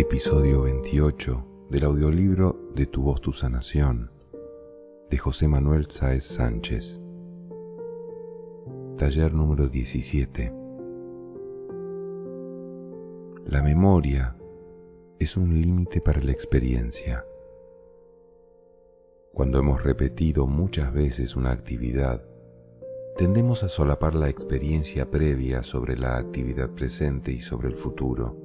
Episodio 28 del audiolibro De tu voz, tu sanación, de José Manuel Sáez Sánchez. Taller número 17. La memoria es un límite para la experiencia. Cuando hemos repetido muchas veces una actividad, tendemos a solapar la experiencia previa sobre la actividad presente y sobre el futuro,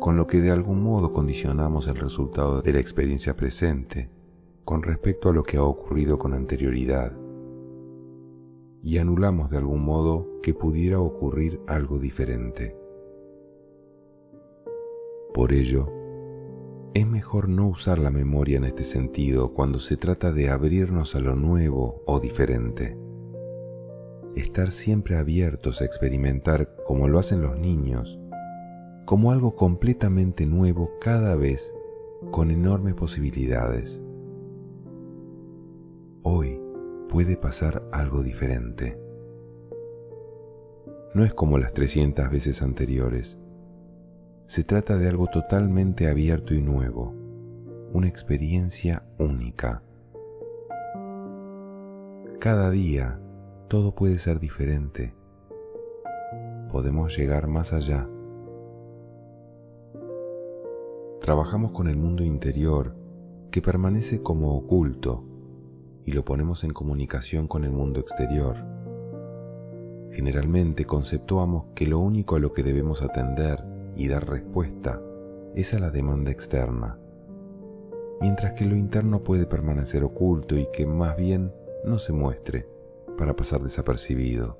con lo que de algún modo condicionamos el resultado de la experiencia presente con respecto a lo que ha ocurrido con anterioridad y anulamos de algún modo que pudiera ocurrir algo diferente. Por ello, es mejor no usar la memoria en este sentido cuando se trata de abrirnos a lo nuevo o diferente estar siempre abiertos a experimentar como lo hacen los niños, como algo completamente nuevo cada vez con enormes posibilidades. Hoy puede pasar algo diferente. No es como las 300 veces anteriores. Se trata de algo totalmente abierto y nuevo, una experiencia única. Cada día todo puede ser diferente. Podemos llegar más allá. Trabajamos con el mundo interior que permanece como oculto y lo ponemos en comunicación con el mundo exterior. Generalmente conceptuamos que lo único a lo que debemos atender y dar respuesta es a la demanda externa, mientras que lo interno puede permanecer oculto y que más bien no se muestre para pasar desapercibido.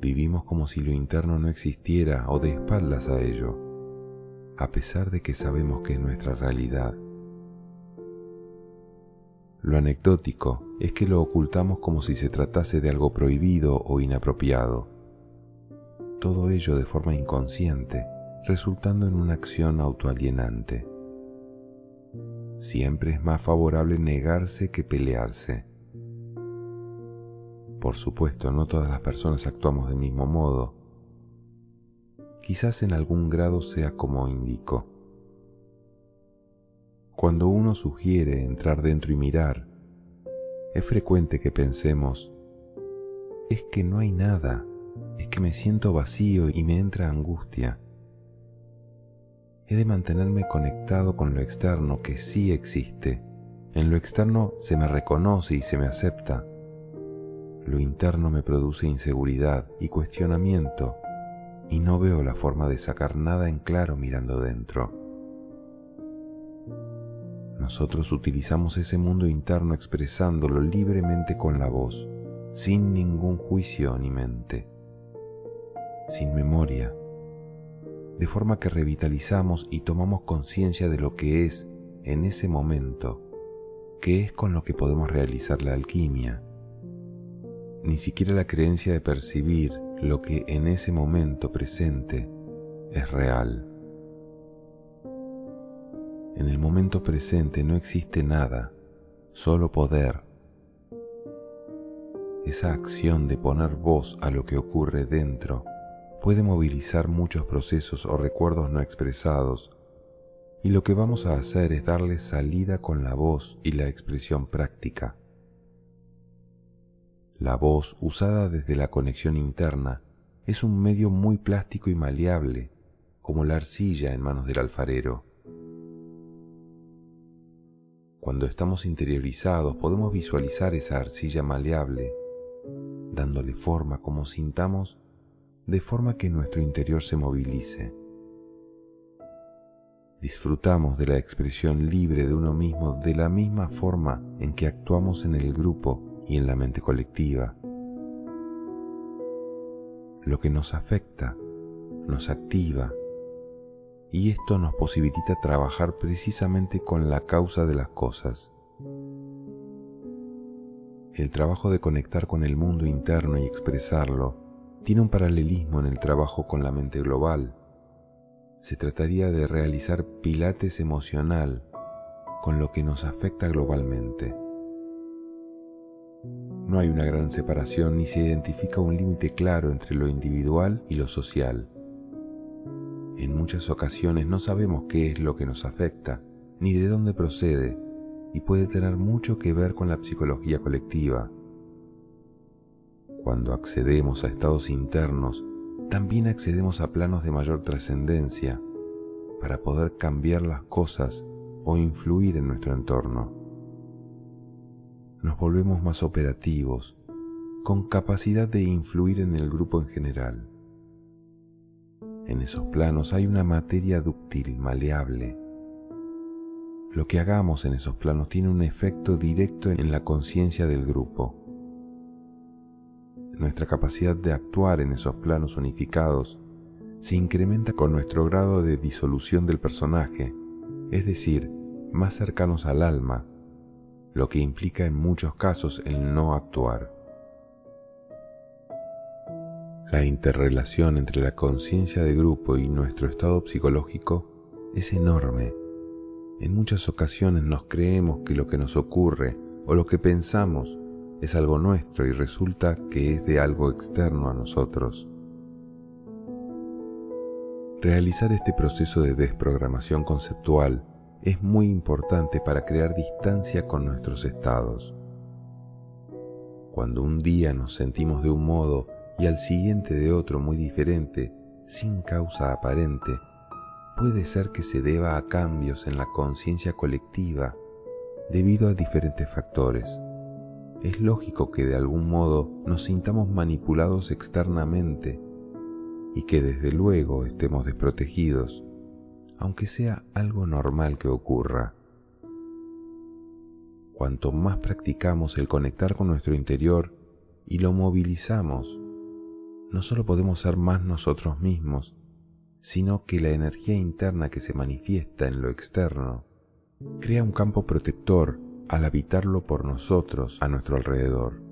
Vivimos como si lo interno no existiera o de espaldas a ello, a pesar de que sabemos que es nuestra realidad. Lo anecdótico es que lo ocultamos como si se tratase de algo prohibido o inapropiado. Todo ello de forma inconsciente, resultando en una acción autoalienante. Siempre es más favorable negarse que pelearse por supuesto, no todas las personas actuamos del mismo modo. Quizás en algún grado sea como indico. Cuando uno sugiere entrar dentro y mirar, es frecuente que pensemos, es que no hay nada, es que me siento vacío y me entra angustia. He de mantenerme conectado con lo externo que sí existe. En lo externo se me reconoce y se me acepta lo interno me produce inseguridad y cuestionamiento y no veo la forma de sacar nada en claro mirando dentro. Nosotros utilizamos ese mundo interno expresándolo libremente con la voz, sin ningún juicio ni mente, sin memoria, de forma que revitalizamos y tomamos conciencia de lo que es en ese momento, que es con lo que podemos realizar la alquimia ni siquiera la creencia de percibir lo que en ese momento presente es real. En el momento presente no existe nada, solo poder. Esa acción de poner voz a lo que ocurre dentro puede movilizar muchos procesos o recuerdos no expresados y lo que vamos a hacer es darle salida con la voz y la expresión práctica. La voz, usada desde la conexión interna, es un medio muy plástico y maleable, como la arcilla en manos del alfarero. Cuando estamos interiorizados podemos visualizar esa arcilla maleable, dándole forma como sintamos, de forma que nuestro interior se movilice. Disfrutamos de la expresión libre de uno mismo de la misma forma en que actuamos en el grupo y en la mente colectiva. Lo que nos afecta nos activa y esto nos posibilita trabajar precisamente con la causa de las cosas. El trabajo de conectar con el mundo interno y expresarlo tiene un paralelismo en el trabajo con la mente global. Se trataría de realizar pilates emocional con lo que nos afecta globalmente. No hay una gran separación ni se identifica un límite claro entre lo individual y lo social. En muchas ocasiones no sabemos qué es lo que nos afecta, ni de dónde procede, y puede tener mucho que ver con la psicología colectiva. Cuando accedemos a estados internos, también accedemos a planos de mayor trascendencia para poder cambiar las cosas o influir en nuestro entorno. Nos volvemos más operativos, con capacidad de influir en el grupo en general. En esos planos hay una materia dúctil, maleable. Lo que hagamos en esos planos tiene un efecto directo en la conciencia del grupo. Nuestra capacidad de actuar en esos planos unificados se incrementa con nuestro grado de disolución del personaje, es decir, más cercanos al alma, lo que implica en muchos casos el no actuar. La interrelación entre la conciencia de grupo y nuestro estado psicológico es enorme. En muchas ocasiones nos creemos que lo que nos ocurre o lo que pensamos es algo nuestro y resulta que es de algo externo a nosotros. Realizar este proceso de desprogramación conceptual es muy importante para crear distancia con nuestros estados. Cuando un día nos sentimos de un modo y al siguiente de otro muy diferente, sin causa aparente, puede ser que se deba a cambios en la conciencia colectiva debido a diferentes factores. Es lógico que de algún modo nos sintamos manipulados externamente y que desde luego estemos desprotegidos, aunque sea algo normal que ocurra. Cuanto más practicamos el conectar con nuestro interior y lo movilizamos, no solo podemos ser más nosotros mismos, sino que la energía interna que se manifiesta en lo externo crea un campo protector al habitarlo por nosotros a nuestro alrededor,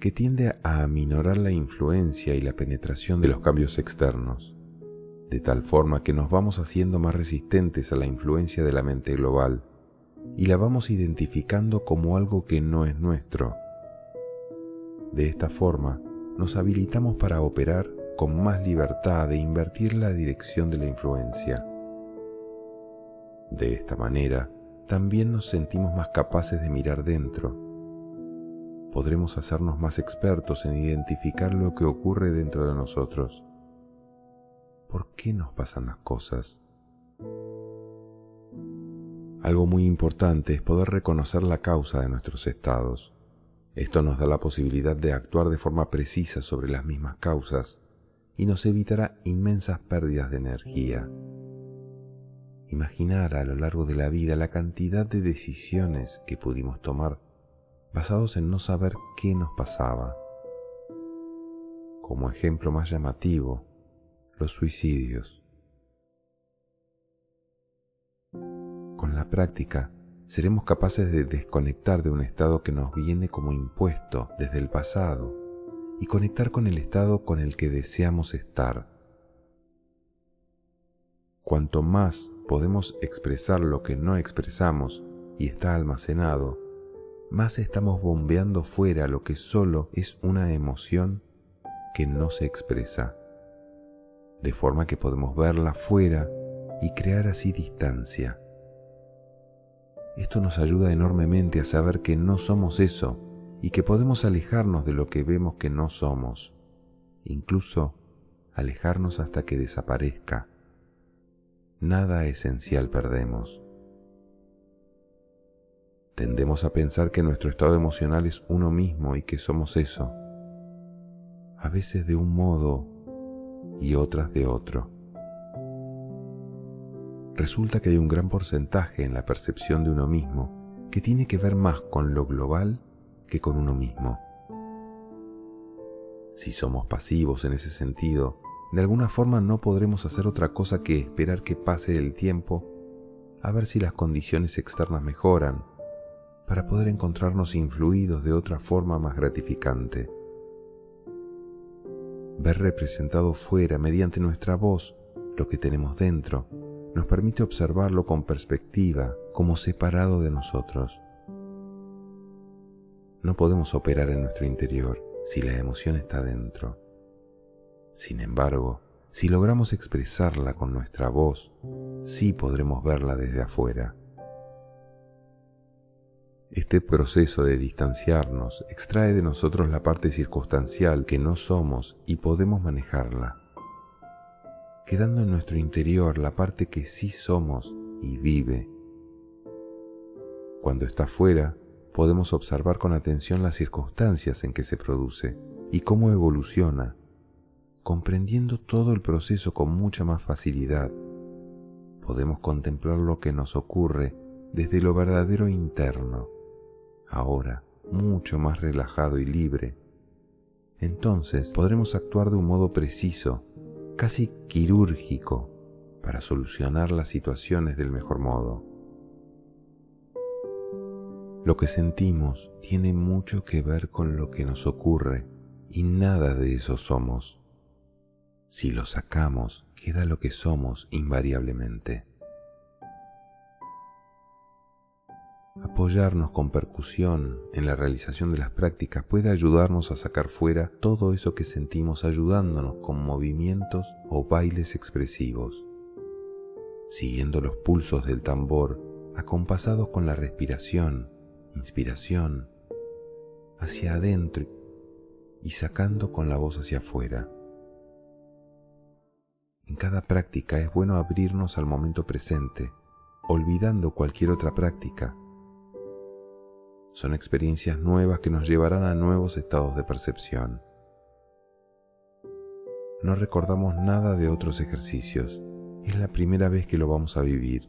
que tiende a aminorar la influencia y la penetración de los cambios externos, de tal forma que nos vamos haciendo más resistentes a la influencia de la mente global y la vamos identificando como algo que no es nuestro. De esta forma, nos habilitamos para operar con más libertad e invertir la dirección de la influencia. De esta manera, también nos sentimos más capaces de mirar dentro. Podremos hacernos más expertos en identificar lo que ocurre dentro de nosotros. ¿Por qué nos pasan las cosas? Algo muy importante es poder reconocer la causa de nuestros estados. Esto nos da la posibilidad de actuar de forma precisa sobre las mismas causas y nos evitará inmensas pérdidas de energía. Imaginar a lo largo de la vida la cantidad de decisiones que pudimos tomar basados en no saber qué nos pasaba. Como ejemplo más llamativo, los suicidios. Con la práctica, seremos capaces de desconectar de un estado que nos viene como impuesto desde el pasado y conectar con el estado con el que deseamos estar. Cuanto más podemos expresar lo que no expresamos y está almacenado, más estamos bombeando fuera lo que solo es una emoción que no se expresa, de forma que podemos verla fuera y crear así distancia. Esto nos ayuda enormemente a saber que no somos eso y que podemos alejarnos de lo que vemos que no somos, incluso alejarnos hasta que desaparezca. Nada esencial perdemos. Tendemos a pensar que nuestro estado emocional es uno mismo y que somos eso, a veces de un modo y otras de otro resulta que hay un gran porcentaje en la percepción de uno mismo que tiene que ver más con lo global que con uno mismo. Si somos pasivos en ese sentido, de alguna forma no podremos hacer otra cosa que esperar que pase el tiempo a ver si las condiciones externas mejoran, para poder encontrarnos influidos de otra forma más gratificante. Ver representado fuera mediante nuestra voz lo que tenemos dentro nos permite observarlo con perspectiva, como separado de nosotros. No podemos operar en nuestro interior si la emoción está dentro. Sin embargo, Si logramos expresarla con nuestra voz, sí podremos verla desde afuera. Este proceso de distanciarnos extrae de nosotros la parte circunstancial que no somos y podemos manejarla, quedando en nuestro interior la parte que sí somos y vive. Cuando está fuera, podemos observar con atención las circunstancias en que se produce y cómo evoluciona, comprendiendo todo el proceso con mucha más facilidad. Podemos contemplar lo que nos ocurre desde lo verdadero interno ahora mucho más relajado y libre, entonces podremos actuar de un modo preciso, casi quirúrgico, para solucionar las situaciones del mejor modo. Lo que sentimos tiene mucho que ver con lo que nos ocurre y nada de eso somos. Si lo sacamos, queda lo que somos invariablemente. Apoyarnos con percusión en la realización de las prácticas puede ayudarnos a sacar fuera todo eso que sentimos ayudándonos con movimientos o bailes expresivos, siguiendo los pulsos del tambor acompasados con la respiración, inspiración, hacia adentro y sacando con la voz hacia afuera. En cada práctica es bueno abrirnos al momento presente, olvidando cualquier otra práctica son experiencias nuevas que nos llevarán a nuevos estados de percepción. No recordamos nada de otros ejercicios. Es la primera vez que lo vamos a vivir,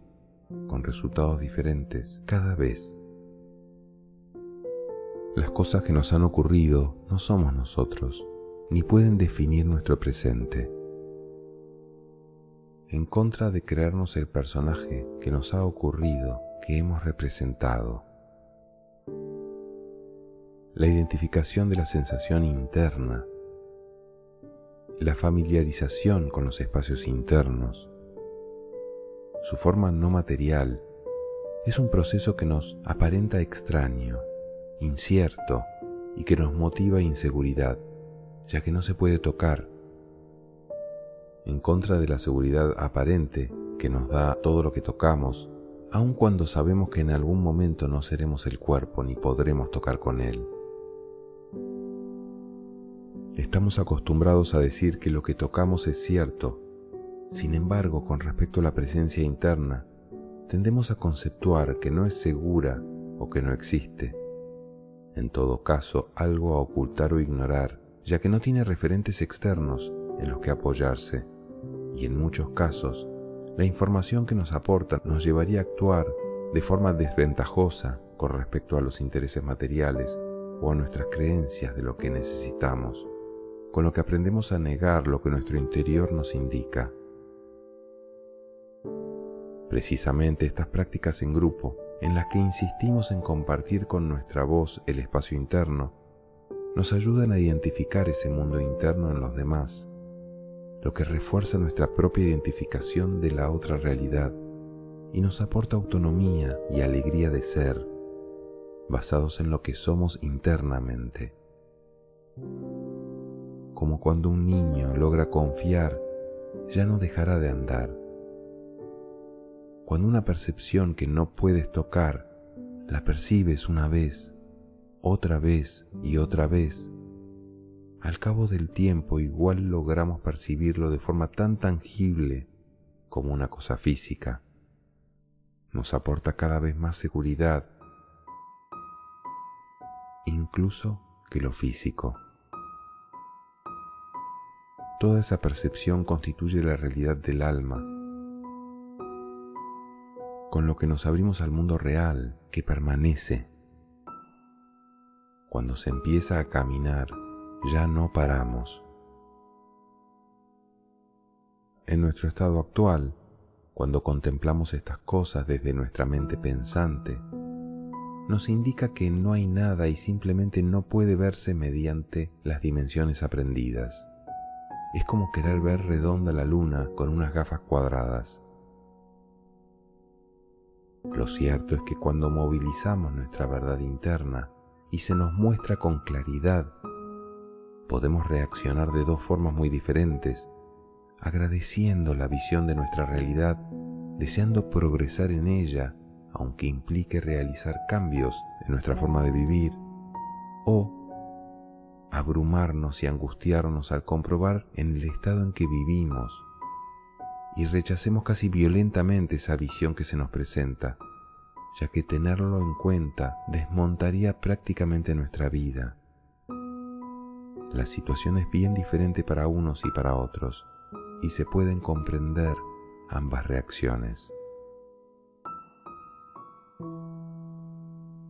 con resultados diferentes cada vez. Las cosas que nos han ocurrido no somos nosotros, ni pueden definir nuestro presente. En contra de creernos el personaje que nos ha ocurrido, que hemos representado la identificación de la sensación interna, la familiarización con los espacios internos, su forma no material, es un proceso que nos aparenta extraño, incierto y que nos motiva inseguridad, ya que no se puede tocar. En contra de la seguridad aparente que nos da todo lo que tocamos, aun cuando sabemos que en algún momento no seremos el cuerpo ni podremos tocar con él. Estamos acostumbrados a decir que lo que tocamos es cierto. Sin embargo, con respecto a la presencia interna, tendemos a conceptuar que no es segura o que no existe. En todo caso, algo a ocultar o ignorar, ya que no tiene referentes externos en los que apoyarse. Y en muchos casos, la información que nos aporta nos llevaría a actuar de forma desventajosa con respecto a los intereses materiales o a nuestras creencias de lo que necesitamos con lo que aprendemos a negar lo que nuestro interior nos indica. Precisamente estas prácticas en grupo, en las que insistimos en compartir con nuestra voz el espacio interno, nos ayudan a identificar ese mundo interno en los demás, lo que refuerza nuestra propia identificación de la otra realidad y nos aporta autonomía y alegría de ser, basados en lo que somos internamente como cuando un niño logra confiar, ya no dejará de andar. Cuando una percepción que no puedes tocar, la percibes una vez, otra vez y otra vez, al cabo del tiempo igual logramos percibirlo de forma tan tangible como una cosa física. Nos aporta cada vez más seguridad, incluso que lo físico. Toda esa percepción constituye la realidad del alma, con lo que nos abrimos al mundo real que permanece. Cuando se empieza a caminar, ya no paramos. En nuestro estado actual, cuando contemplamos estas cosas desde nuestra mente pensante, nos indica que no hay nada y simplemente no puede verse mediante las dimensiones aprendidas es como querer ver redonda la luna con unas gafas cuadradas. Lo cierto es que cuando movilizamos nuestra verdad interna y se nos muestra con claridad, podemos reaccionar de dos formas muy diferentes agradeciendo la visión de nuestra realidad, deseando progresar en ella, aunque implique realizar cambios en nuestra forma de vivir, o abrumarnos y angustiarnos al comprobar en el estado en que vivimos y rechacemos casi violentamente esa visión que se nos presenta, ya que tenerlo en cuenta desmontaría prácticamente nuestra vida. La situación es bien diferente para unos y para otros, y se pueden comprender ambas reacciones.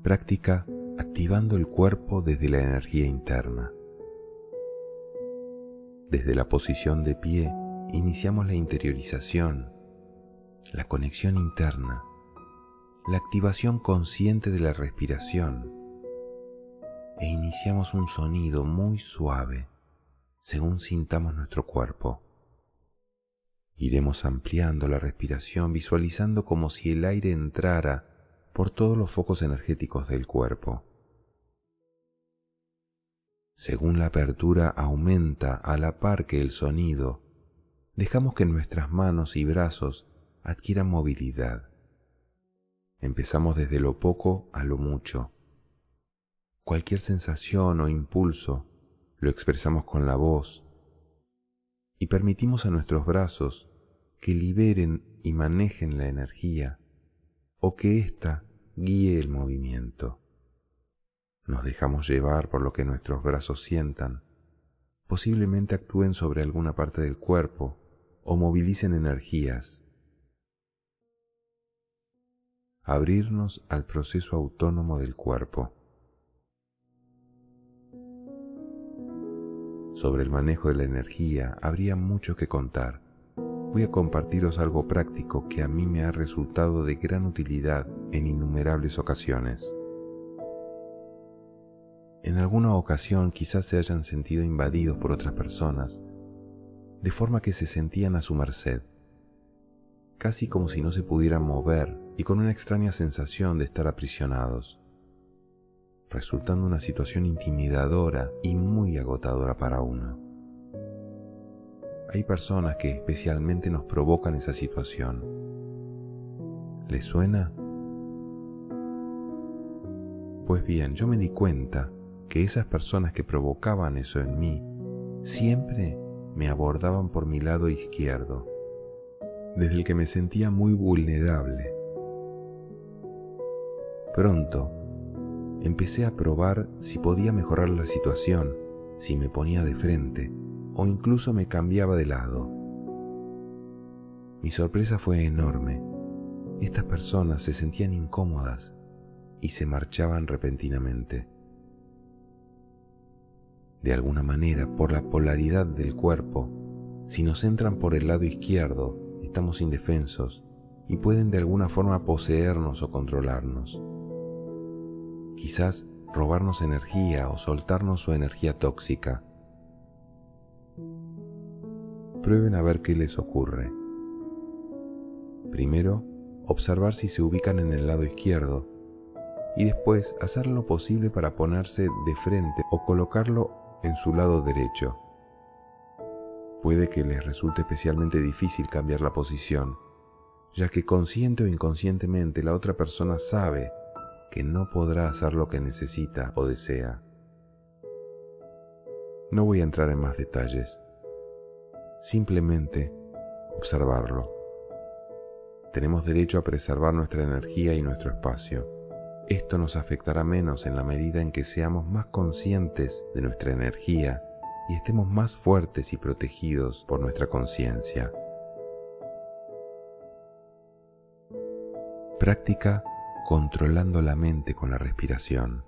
Práctica activando el cuerpo desde la energía interna. Desde la posición de pie iniciamos la interiorización, la conexión interna, la activación consciente de la respiración e iniciamos un sonido muy suave según sintamos nuestro cuerpo. Iremos ampliando la respiración visualizando como si el aire entrara por todos los focos energéticos del cuerpo. Según la apertura aumenta a la par que el sonido, dejamos que nuestras manos y brazos adquieran movilidad. Empezamos desde lo poco a lo mucho. Cualquier sensación o impulso lo expresamos con la voz y permitimos a nuestros brazos que liberen y manejen la energía o que ésta guíe el movimiento. Nos dejamos llevar por lo que nuestros brazos sientan. Posiblemente actúen sobre alguna parte del cuerpo o movilicen energías. Abrirnos al proceso autónomo del cuerpo. Sobre el manejo de la energía habría mucho que contar voy a compartiros algo práctico que a mí me ha resultado de gran utilidad en innumerables ocasiones. En alguna ocasión quizás se hayan sentido invadidos por otras personas, de forma que se sentían a su merced, casi como si no se pudieran mover y con una extraña sensación de estar aprisionados, resultando una situación intimidadora y muy agotadora para uno. Hay personas que especialmente nos provocan esa situación. ¿Les suena? Pues bien, yo me di cuenta que esas personas que provocaban eso en mí siempre me abordaban por mi lado izquierdo, desde el que me sentía muy vulnerable. Pronto empecé a probar si podía mejorar la situación, si me ponía de frente o incluso me cambiaba de lado. Mi sorpresa fue enorme. Estas personas se sentían incómodas y se marchaban repentinamente. De alguna manera, por la polaridad del cuerpo, si nos entran por el lado izquierdo, estamos indefensos y pueden de alguna forma poseernos o controlarnos. Quizás robarnos energía o soltarnos su energía tóxica Prueben a ver qué les ocurre. Primero, observar si se ubican en el lado izquierdo y después hacer lo posible para ponerse de frente o colocarlo en su lado derecho. Puede que les resulte especialmente difícil cambiar la posición, ya que consciente o inconscientemente la otra persona sabe que no podrá hacer lo que necesita o desea. No voy a entrar en más detalles simplemente observarlo. Tenemos derecho a preservar nuestra energía y nuestro espacio. Esto nos afectará menos en la medida en que seamos más conscientes de nuestra energía y estemos más fuertes y protegidos por nuestra conciencia. Práctica controlando la mente con la respiración.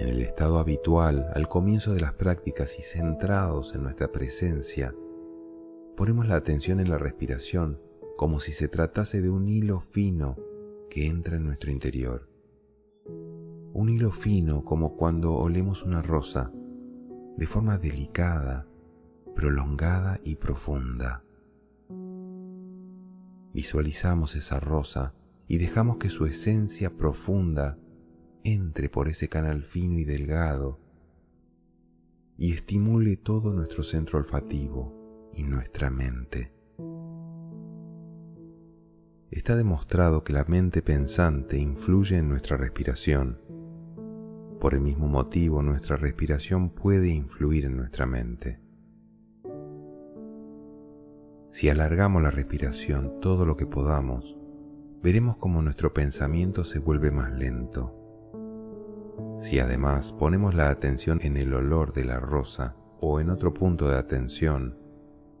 En el estado habitual, al comienzo de las prácticas y centrados en nuestra presencia, ponemos la atención en la respiración como si se tratase de un hilo fino que entra en nuestro interior. Un hilo fino como cuando olemos una rosa, de forma delicada, prolongada y profunda. Visualizamos esa rosa y dejamos que su esencia profunda entre por ese canal fino y delgado y estimule todo nuestro centro olfativo, y nuestra mente. Está demostrado que la mente pensante influye en nuestra respiración. Por el mismo motivo, nuestra respiración puede influir en nuestra mente. Si alargamos la respiración todo lo que podamos, veremos como nuestro pensamiento se vuelve más lento. Si además ponemos la atención en el olor de la rosa o en otro punto de atención,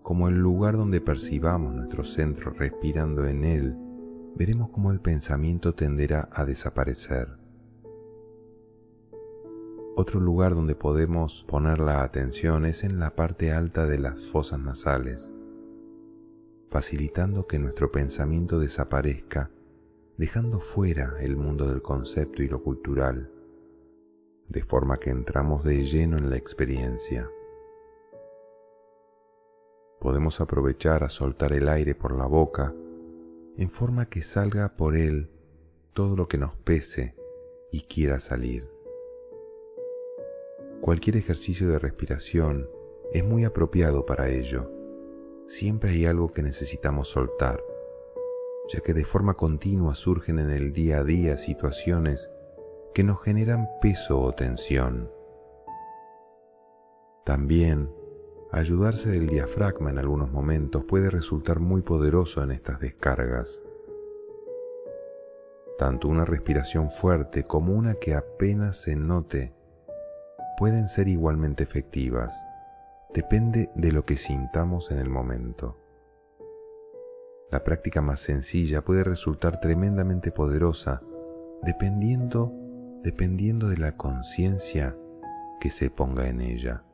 como el lugar donde percibamos nuestro centro respirando en él, veremos cómo el pensamiento tenderá a desaparecer. Otro lugar donde podemos poner la atención es en la parte alta de las fosas nasales, facilitando que nuestro pensamiento desaparezca, dejando fuera el mundo del concepto y lo cultural, de forma que entramos de lleno en la experiencia podemos aprovechar a soltar el aire por la boca en forma que salga por él todo lo que nos pese y quiera salir. Cualquier ejercicio de respiración es muy apropiado para ello. Siempre hay algo que necesitamos soltar, ya que de forma continua surgen en el día a día situaciones que nos generan peso o tensión. También Ayudarse del diafragma en algunos momentos puede resultar muy poderoso en estas descargas. Tanto una respiración fuerte como una que apenas se note pueden ser igualmente efectivas. Depende de lo que sintamos en el momento. La práctica más sencilla puede resultar tremendamente poderosa dependiendo, dependiendo de la conciencia que se ponga en ella.